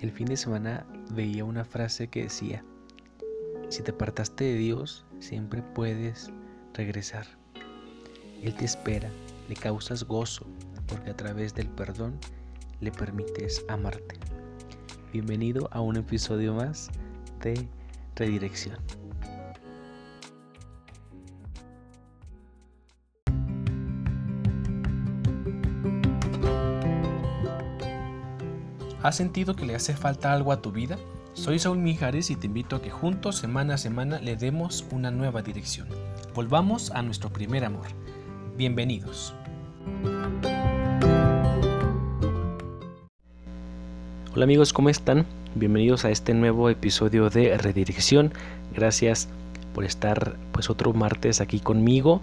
El fin de semana veía una frase que decía, si te apartaste de Dios, siempre puedes regresar. Él te espera, le causas gozo, porque a través del perdón le permites amarte. Bienvenido a un episodio más de Redirección. ¿Has sentido que le hace falta algo a tu vida? Soy Saúl Mijares y te invito a que juntos, semana a semana, le demos una nueva dirección. Volvamos a nuestro primer amor. Bienvenidos. Hola amigos, ¿cómo están? Bienvenidos a este nuevo episodio de Redirección. Gracias por estar pues otro martes aquí conmigo.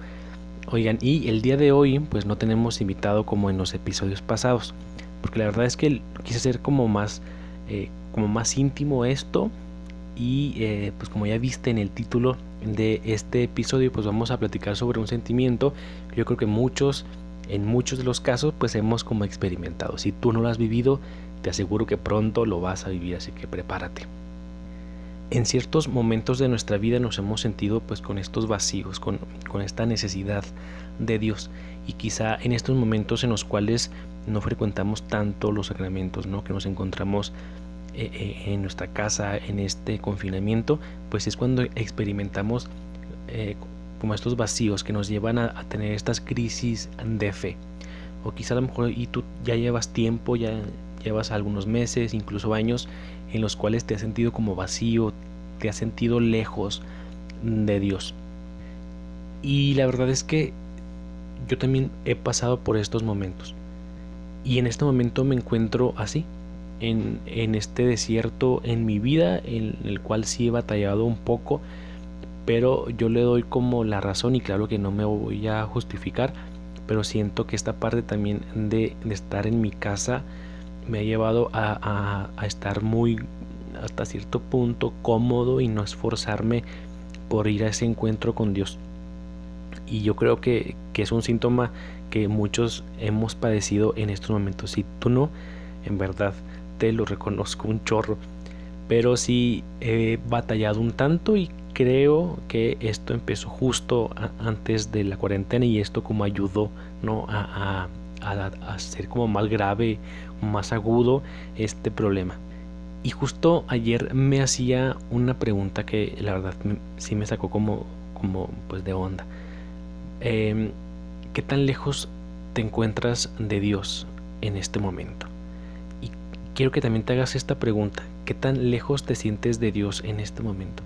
Oigan, y el día de hoy pues no tenemos invitado como en los episodios pasados porque la verdad es que quise hacer como más, eh, como más íntimo esto y eh, pues como ya viste en el título de este episodio pues vamos a platicar sobre un sentimiento. Que yo creo que muchos en muchos de los casos pues hemos como experimentado. Si tú no lo has vivido te aseguro que pronto lo vas a vivir así que prepárate. En ciertos momentos de nuestra vida nos hemos sentido pues con estos vacíos con, con esta necesidad de Dios. Y quizá en estos momentos en los cuales no frecuentamos tanto los sacramentos, ¿no? que nos encontramos eh, eh, en nuestra casa en este confinamiento, pues es cuando experimentamos eh, como estos vacíos que nos llevan a, tener estas crisis de fe. O quizá a lo mejor y tú ya llevas tiempo, ya llevas algunos meses, incluso años, en los cuales te has sentido como vacío, te has sentido lejos de Dios. Y la verdad es que yo también he pasado por estos momentos. Y en este momento me encuentro así, en, este desierto en mi vida, en el cual sí he batallado un poco, pero yo le doy como la razón y claro que no me voy a justificar, pero siento que esta parte también de, estar en mi casa me ha llevado a, estar muy hasta cierto punto cómodo y no esforzarme por ir a ese encuentro con Dios. Y yo creo que, que es un síntoma que muchos hemos padecido en estos momentos. Si tú no, en verdad te lo reconozco un chorro. Pero sí he batallado un tanto y creo que esto empezó justo antes de la cuarentena y esto como ayudó ¿no? a, a, hacer como más grave, más agudo este problema. Y justo ayer me hacía una pregunta que la verdad sí me sacó como, como pues de onda. Eh, ¿Qué tan lejos te encuentras de Dios en este momento? Y quiero que también te hagas esta pregunta. ¿Qué tan lejos te sientes de Dios en este momento?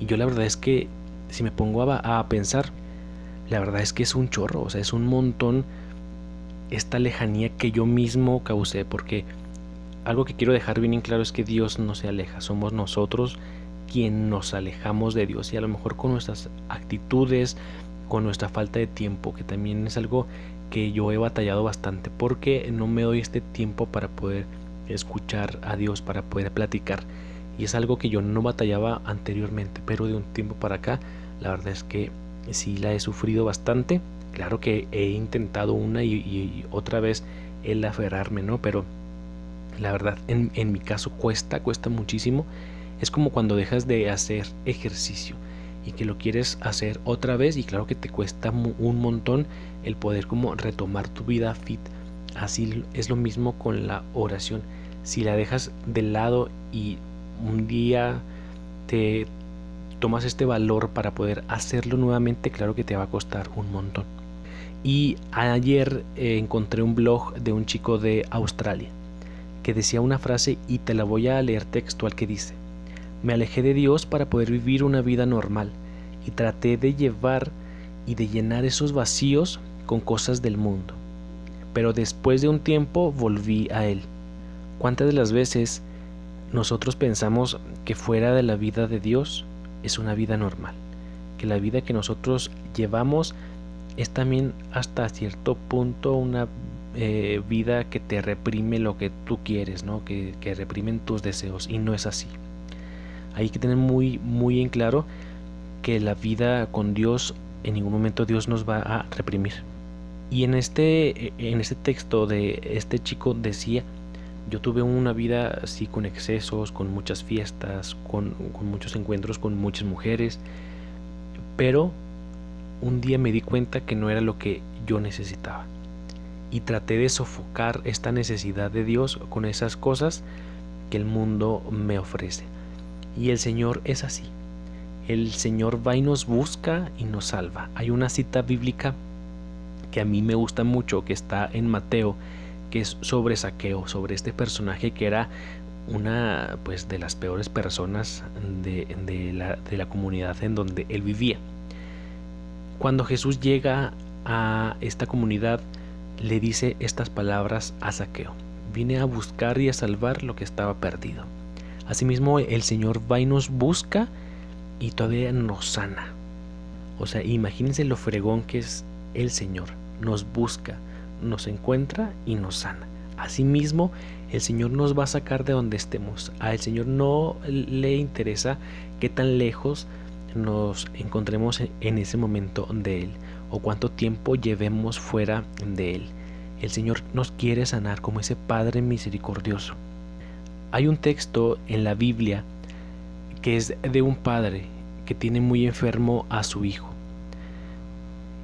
Y yo la verdad es que si me pongo a, a pensar, la verdad es que es un chorro, o sea, es un montón esta lejanía que yo mismo causé, porque algo que quiero dejar bien en claro es que Dios no se aleja, somos nosotros quien nos alejamos de Dios y a lo mejor con nuestras actitudes, con nuestra falta de tiempo, que también es algo que yo he batallado bastante porque no me doy este tiempo para poder escuchar a Dios, para poder platicar. Y es algo que yo no batallaba anteriormente, pero de un tiempo para acá, la verdad es que sí la he sufrido bastante. Claro que he intentado una y, otra vez el aferrarme, ¿no? Pero la verdad, en, en mi caso cuesta, cuesta muchísimo. Es como cuando dejas de hacer ejercicio y que lo quieres hacer otra vez y claro que te cuesta un montón el poder como retomar tu vida fit. Así es lo mismo con la oración. Si la dejas de lado y un día te tomas este valor para poder hacerlo nuevamente, claro que te va a costar un montón. Y ayer eh, encontré un blog de un chico de Australia que decía una frase y te la voy a leer textual que dice, me alejé de Dios para poder vivir una vida normal y traté de llevar y de llenar esos vacíos con cosas del mundo. Pero después de un tiempo volví a Él. ¿Cuántas de las veces nosotros pensamos que fuera de la vida de Dios es una vida normal? Que la vida que nosotros llevamos es también hasta cierto punto una eh, vida que te reprime lo que tú quieres, ¿no? que, que reprimen tus deseos y no es así. Hay que tener muy, muy en claro que la vida con Dios, en ningún momento Dios nos va a reprimir. Y en este, en este texto de este chico decía, Yo tuve una vida así con excesos, con muchas fiestas, con, con muchos encuentros con muchas mujeres, pero un día me di cuenta que no era lo que yo necesitaba. Y traté de sofocar esta necesidad de Dios con esas cosas que el mundo me ofrece. Y el Señor es así. El Señor va y nos busca y nos salva. Hay una cita bíblica que a mí me gusta mucho, que está en Mateo, que es sobre Saqueo, sobre este personaje que era una pues de las peores personas de, la, de la comunidad en donde él vivía. Cuando Jesús llega a esta comunidad, le dice estas palabras a Saqueo. Vine a buscar y a salvar lo que estaba perdido. Asimismo, el Señor va y nos busca y todavía nos sana. O sea, imagínense lo fregón que es el Señor. Nos busca, nos encuentra y nos sana. Asimismo, el Señor nos va a sacar de donde estemos. A el Señor no le interesa qué tan lejos nos encontremos en ese momento de Él o cuánto tiempo llevemos fuera de Él. El Señor nos quiere sanar como ese Padre misericordioso. Hay un texto en la Biblia que es de un padre que tiene muy enfermo a su hijo.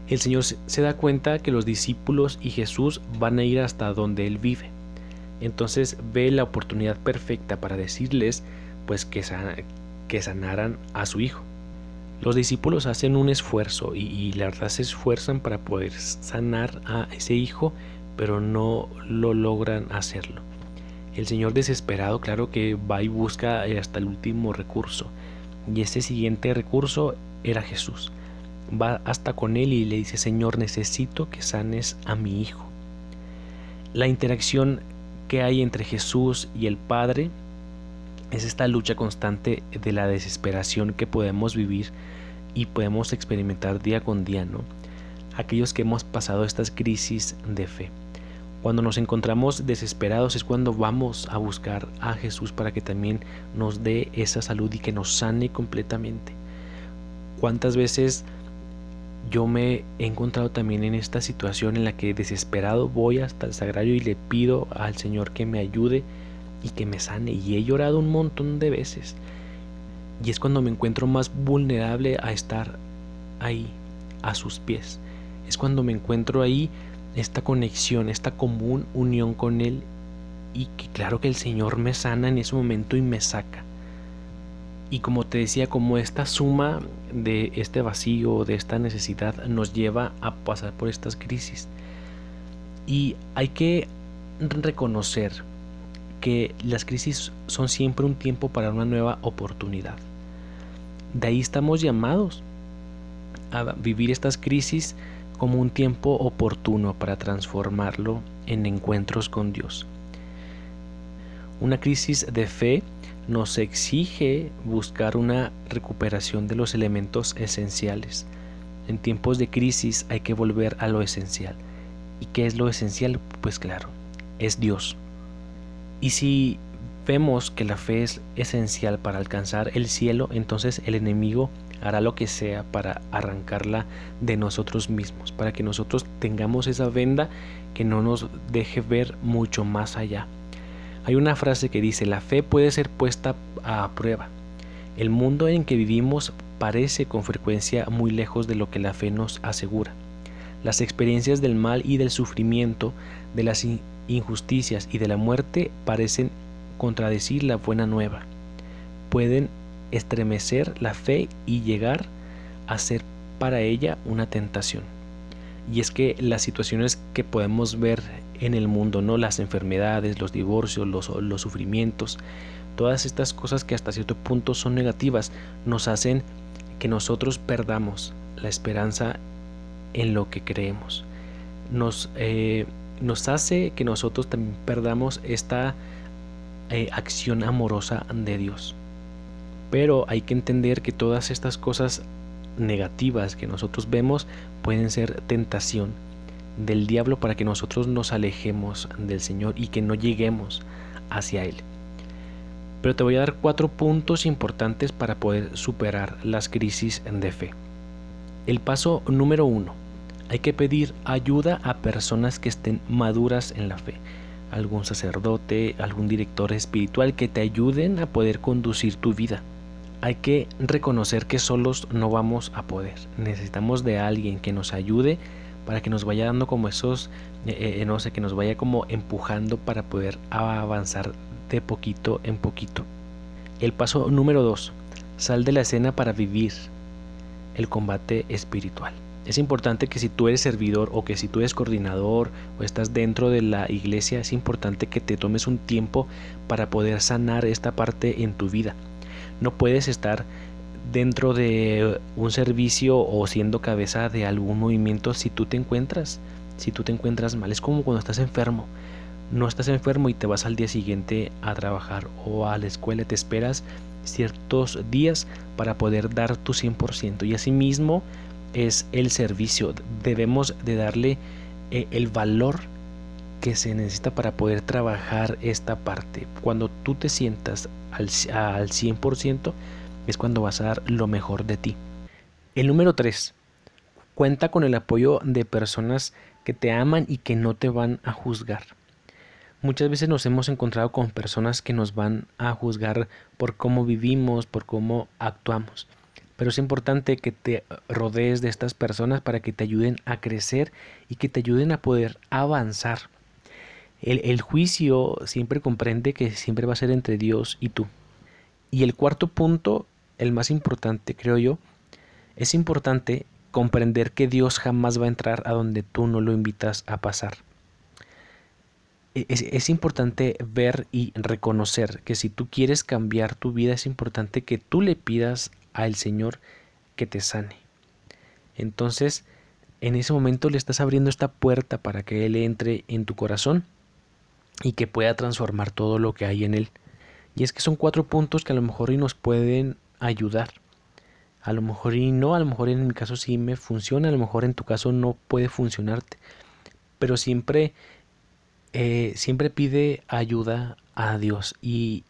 El Señor se da cuenta que los discípulos y Jesús van a ir hasta donde Él vive. Entonces ve la oportunidad perfecta para decirles pues que, que sanaran a su hijo. Los discípulos hacen un esfuerzo y, y, la verdad se esfuerzan para poder sanar a ese hijo, pero no lo logran hacerlo. El Señor desesperado, claro que va y busca hasta el último recurso. Y ese siguiente recurso era Jesús. Va hasta con él y le dice, Señor, necesito que sanes a mi hijo. La interacción que hay entre Jesús y el Padre es esta lucha constante de la desesperación que podemos vivir y podemos experimentar día con día, ¿no? Aquellos que hemos pasado estas crisis de fe. Cuando nos encontramos desesperados es cuando vamos a buscar a Jesús para que también nos dé esa salud y que nos sane completamente. ¿Cuántas veces yo me he encontrado también en esta situación en la que desesperado voy hasta el sagrario y le pido al Señor que me ayude y que me sane? Y he llorado un montón de veces. Y es cuando me encuentro más vulnerable a estar ahí, a sus pies. Es cuando me encuentro ahí esta conexión, esta común unión con Él y que claro que el Señor me sana en ese momento y me saca. Y como te decía, como esta suma de este vacío, de esta necesidad, nos lleva a pasar por estas crisis. Y hay que reconocer que las crisis son siempre un tiempo para una nueva oportunidad. De ahí estamos llamados a vivir estas crisis como un tiempo oportuno para transformarlo en encuentros con Dios. Una crisis de fe nos exige buscar una recuperación de los elementos esenciales. En tiempos de crisis hay que volver a lo esencial. ¿Y qué es lo esencial? Pues claro, es Dios. Y si vemos que la fe es esencial para alcanzar el cielo, entonces el enemigo hará lo que sea para arrancarla de nosotros mismos, para que nosotros tengamos esa venda que no nos deje ver mucho más allá. Hay una frase que dice, la fe puede ser puesta a prueba. El mundo en que vivimos parece con frecuencia muy lejos de lo que la fe nos asegura. Las experiencias del mal y del sufrimiento, de las injusticias y de la muerte parecen contradecir la buena nueva. Pueden estremecer la fe y llegar a ser para ella una tentación. Y es que las situaciones que podemos ver en el mundo, ¿no? Las enfermedades, los divorcios, los, los sufrimientos, todas estas cosas que hasta cierto punto son negativas, nos hacen que nosotros perdamos la esperanza en lo que creemos. Nos, eh, nos hace que nosotros también perdamos esta eh, acción amorosa de Dios. Pero hay que entender que todas estas cosas negativas que nosotros vemos pueden ser tentación del diablo para que nosotros nos alejemos del Señor y que no lleguemos hacia Él. Pero te voy a dar cuatro puntos importantes para poder superar las crisis de fe. El paso número uno. Hay que pedir ayuda a personas que estén maduras en la fe. algún sacerdote, algún director espiritual que te ayuden a poder conducir tu vida. Hay que reconocer que solos no vamos a poder. Necesitamos de alguien que nos ayude para que nos vaya dando como esos, eh, eh, no sé, que nos vaya como empujando para poder avanzar de poquito en poquito. El paso número 2. Sal de la escena para vivir el combate espiritual. Es importante que si tú eres servidor o que si tú eres coordinador o estás dentro de la iglesia, es importante que te tomes un tiempo para poder sanar esta parte en tu vida. No puedes estar dentro de un servicio o siendo cabeza de algún movimiento si tú te encuentras, si tú te encuentras mal. Es como cuando estás enfermo. No estás enfermo y te vas al día siguiente a trabajar o a la escuela, te esperas ciertos días para poder dar tu 100% y asimismo es el servicio. Debemos de darle eh, el valor que se necesita para poder trabajar esta parte. Cuando tú te sientas al, al 100% es cuando vas a dar lo mejor de ti. El número 3. Cuenta con el apoyo de personas que te aman y que no te van a juzgar. Muchas veces nos hemos encontrado con personas que nos van a juzgar por cómo vivimos, por cómo actuamos. Pero es importante que te rodees de estas personas para que te ayuden a crecer y que te ayuden a poder avanzar. El, juicio siempre comprende que siempre va a ser entre Dios y tú. Y el cuarto punto, el más importante creo yo, es importante comprender que Dios jamás va a entrar a donde tú no lo invitas a pasar. E-, es, importante ver y reconocer que si tú quieres cambiar tu vida es importante que tú le pidas al Señor que te sane. Entonces, en ese momento le estás abriendo esta puerta para que Él entre en tu corazón y que pueda transformar todo lo que hay en Él. Y es que son cuatro puntos que a lo mejor y nos pueden ayudar. A lo mejor y no, a lo mejor en mi caso sí me funciona, a lo mejor en tu caso no puede funcionarte. Pero siempre eh, siempre pide ayuda a Dios y,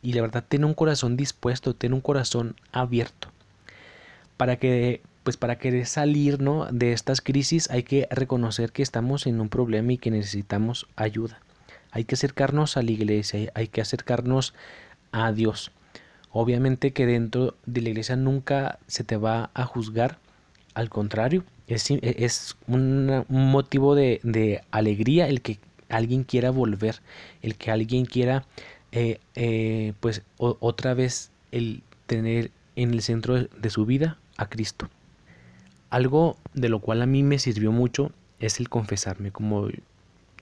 y la verdad tiene un corazón dispuesto, tiene un corazón abierto. Para que, pues para querer salir ¿no? de estas crisis hay que reconocer que estamos en un problema y que necesitamos ayuda. Hay que acercarnos a la iglesia, hay que acercarnos a Dios. Obviamente que dentro de la iglesia nunca se te va a juzgar, al contrario, es, es un, motivo de, de, alegría el que alguien quiera volver, el que alguien quiera eh, eh, pues otra vez el tener en el centro de, su vida a Cristo. Algo de lo cual a mí me sirvió mucho es el confesarme. Como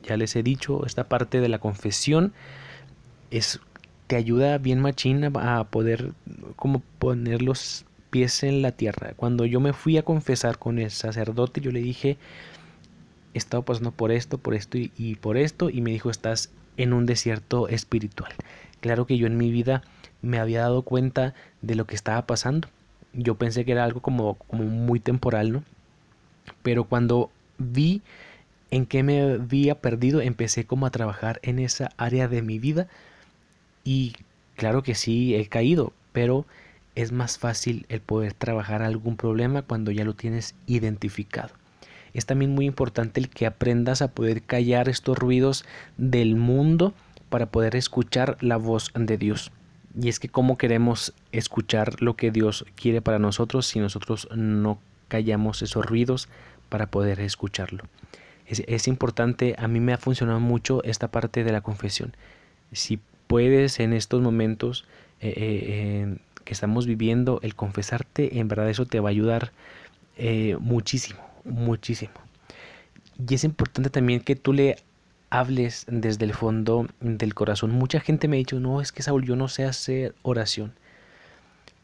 ya les he dicho, esta parte de la confesión es te ayuda bien machina a poder como poner los pies en la tierra. Cuando yo me fui a confesar con el sacerdote, yo le dije, he pasando por esto, por esto y, por esto, y me dijo, estás en un desierto espiritual. Claro que yo en mi vida me había dado cuenta de lo que estaba pasando. Yo pensé que era algo como, como muy temporal, ¿no? Pero cuando vi en qué me había perdido, empecé como a trabajar en esa área de mi vida y claro que sí he caído, pero es más fácil el poder trabajar algún problema cuando ya lo tienes identificado es también muy importante el que aprendas a poder callar estos ruidos del mundo para poder escuchar la voz de Dios. Y es que cómo queremos escuchar lo que Dios quiere para nosotros si nosotros no callamos esos ruidos para poder escucharlo. Es, importante, a mí me ha funcionado mucho esta parte de la confesión. Si puedes en estos momentos eh, eh, que estamos viviendo, el confesarte, en verdad eso te va a ayudar eh, muchísimo muchísimo. Y es importante también que tú le hables desde el fondo del corazón. Mucha gente me ha dicho, no, es que Saúl, yo no sé hacer oración.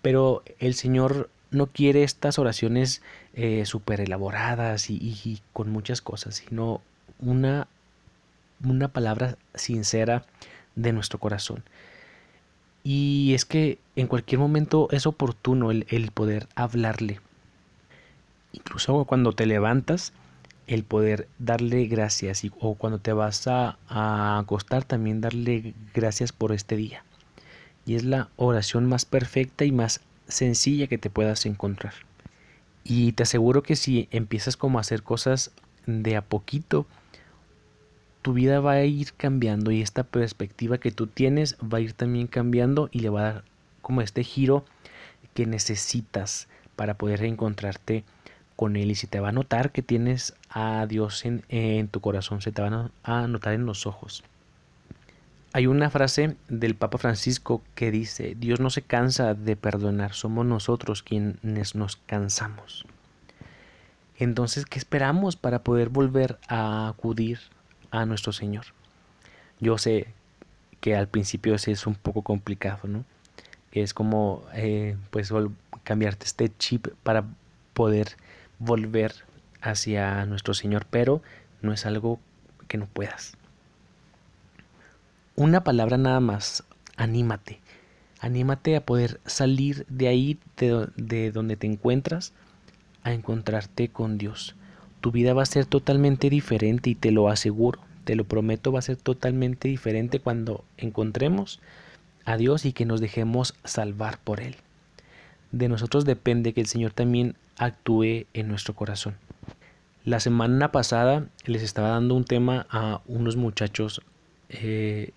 Pero el Señor no quiere estas oraciones eh, súper elaboradas y, con muchas cosas, sino una, una palabra sincera de nuestro corazón. Y es que en cualquier momento es oportuno el poder hablarle incluso cuando te levantas, el poder darle gracias y, o cuando te vas a, acostar también darle gracias por este día. Y es la oración más perfecta y más sencilla que te puedas encontrar. Y te aseguro que si empiezas como a hacer cosas de a poquito, tu vida va a ir cambiando y esta perspectiva que tú tienes va a ir también cambiando y le va a dar como este giro que necesitas para poder reencontrarte con Él y si te va a notar que tienes a Dios en, en tu corazón, se te va a notar en los ojos. Hay una frase del Papa Francisco que dice, Dios no se cansa de perdonar, somos nosotros quienes nos cansamos. Entonces, ¿qué esperamos para poder volver a acudir a nuestro Señor? Yo sé que al principio es un poco complicado, ¿no? Es como, eh, pues, cambiarte este chip para poder volver hacia nuestro Señor, pero no es algo que no puedas. Una palabra nada más, anímate. Anímate a poder salir de ahí, de, donde te encuentras, a encontrarte con Dios. Tu vida va a ser totalmente diferente y te lo aseguro, te lo prometo, va a ser totalmente diferente cuando encontremos a Dios y que nos dejemos salvar por Él. De nosotros depende que el Señor también actúe en nuestro corazón. La semana pasada les estaba dando un tema a unos muchachos eh,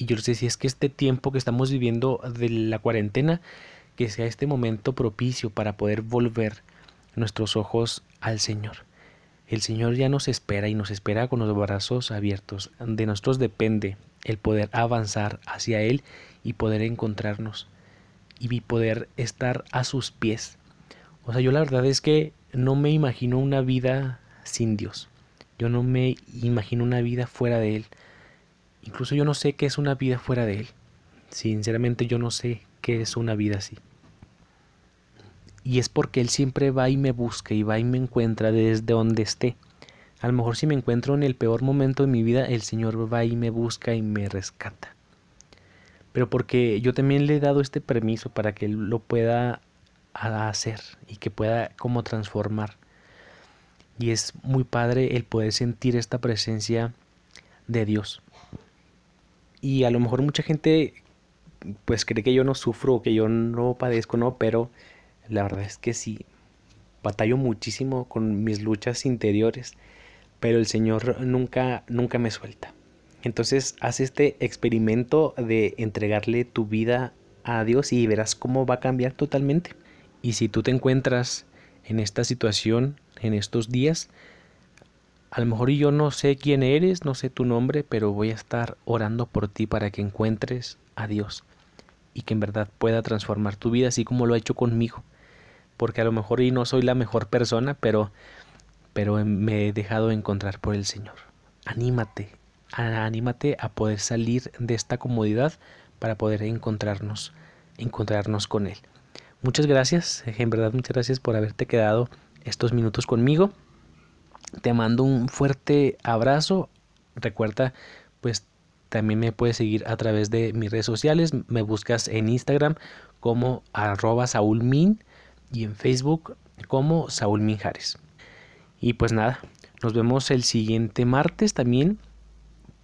y yo les decía, es que este tiempo que estamos viviendo de la cuarentena, que sea este momento propicio para poder volver nuestros ojos al Señor. El Señor ya nos espera y nos espera con los brazos abiertos. De nosotros depende el poder avanzar hacia Él y poder encontrarnos y poder estar a sus pies. O sea, yo la verdad es que no me imagino una vida sin Dios. Yo no me imagino una vida fuera de Él. Incluso yo no sé qué es una vida fuera de Él. Sinceramente yo no sé qué es una vida así. Y es porque Él siempre va y me busca y va y me encuentra desde donde esté. A lo mejor si me encuentro en el peor momento de mi vida, el Señor va y me busca y me rescata. Pero porque yo también le he dado este permiso para que Él lo pueda hacer y que pueda como transformar. Y es muy padre el poder sentir esta presencia de Dios. Y a lo mejor mucha gente pues cree que yo no sufro, que yo no padezco, no, pero la verdad es que sí, batallo muchísimo con mis luchas interiores, pero el Señor nunca, nunca me suelta. Entonces haz este experimento de entregarle tu vida a Dios y verás cómo va a cambiar totalmente. Y si tú te encuentras en esta situación, en estos días, a lo mejor yo no sé quién eres, no sé tu nombre, pero voy a estar orando por ti para que encuentres a Dios y que en verdad pueda transformar tu vida así como lo ha hecho conmigo. Porque a lo mejor y no soy la mejor persona, pero pero me he dejado encontrar por el Señor. Anímate, anímate a poder salir de esta comodidad para poder encontrarnos, encontrarnos con él. Muchas gracias, en verdad muchas gracias por haberte quedado estos minutos conmigo. Te mando un fuerte abrazo. Recuerda, pues también me puedes seguir a través de mis redes sociales. Me buscas en Instagram como arroba saulmin y en Facebook como Saúl Minjares. Y pues nada, nos vemos el siguiente martes también,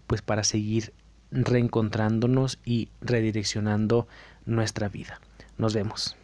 pues para seguir reencontrándonos y redireccionando nuestra vida. Nos vemos.